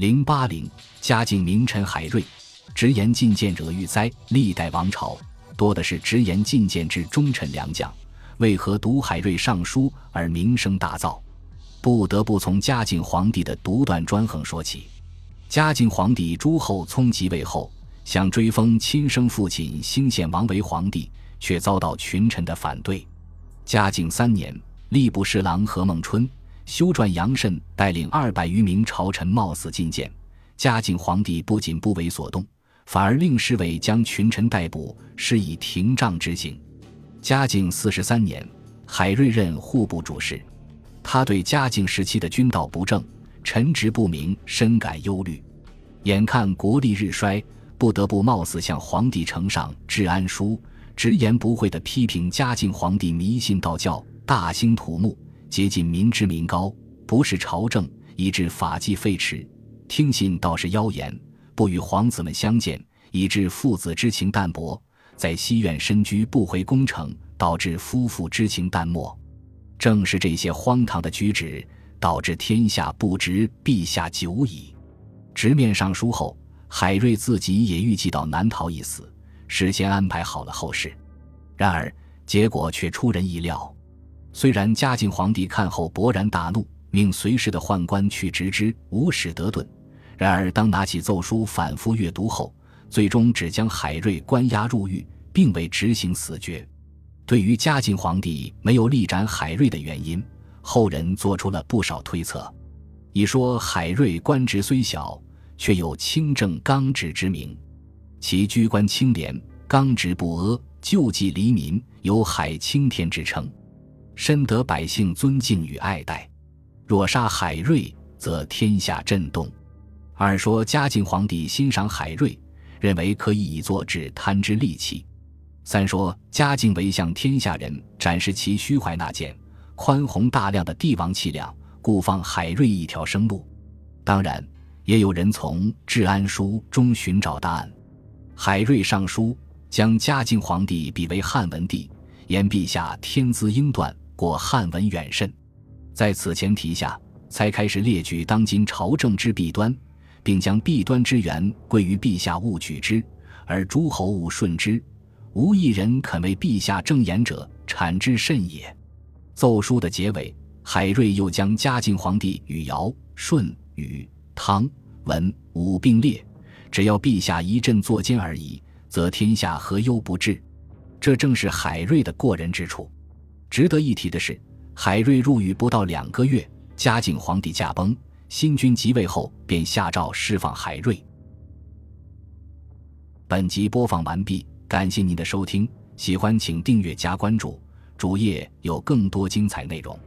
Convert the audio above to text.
零八零，嘉靖名臣海瑞，直言进谏惹玉灾。历代王朝多的是直言进谏之忠臣良将，为何独海瑞上书而名声大噪？不得不从嘉靖皇帝的独断专横说起。嘉靖皇帝朱厚熜即位后，想追封亲生父亲兴献王为皇帝，却遭到群臣的反对。嘉靖三年，吏部侍郎何孟春、修撰杨慎带领二百余名朝臣冒死进谏。嘉靖皇帝不仅不为所动，反而令侍卫将群臣逮捕，施以廷杖之刑。嘉靖四十三年，海瑞任户部主事。他对嘉靖时期的军道不正、臣职不明深感忧虑，眼看国力日衰，不得不冒死向皇帝呈上治安书，直言不讳地批评嘉靖皇帝迷信道教、大兴土木、接近民脂民膏，不是朝政，以致法纪废弛，听信道士妖言，不与皇子们相见，以致父子之情淡薄，在西苑深居不回宫城，导致夫妇之情淡漠。正是这些荒唐的举止，导致天下不知陛下久矣。直面上书后，海瑞自己也预计到难逃一死，事先安排好了后事。然而结果却出人意料。虽然嘉靖皇帝看后勃然大怒，命随侍的宦官去执之，无使得顿。然而当拿起奏书反复阅读后，最终只将海瑞关押入狱，并未执行死决。对于嘉靖皇帝没有力斩海瑞的原因，后人做出了不少推测。一说海瑞官职虽小，却有清正刚直之名，其居官清廉、刚直不阿、救济黎民，有“海青天”之称，深得百姓尊敬与爱戴。若杀海瑞，则天下震动。二说嘉靖皇帝欣赏海瑞，认为可以以作治贪之利器。三说嘉靖为向天下人展示其虚怀纳谏、宽宏大量的帝王气量，故放海瑞一条生路。当然，也有人从治安书中寻找答案。海瑞上书将嘉靖皇帝比为汉文帝，言陛下天资英断，过汉文远甚。在此前提下，才开始列举当今朝政之弊端，并将弊端之源归于陛下勿举之，而诸侯勿顺之。无一人肯为陛下正言者，产之甚也。奏书的结尾，海瑞又将嘉靖皇帝与尧、舜、禹、汤、文、武并列，只要陛下一阵作奸而已，则天下何忧不至？这正是海瑞的过人之处。值得一提的是，海瑞入狱不到两个月，嘉靖皇帝驾崩，新君即位后便下诏释放海瑞。本集播放完毕。感谢您的收听，喜欢请订阅加关注，主页有更多精彩内容。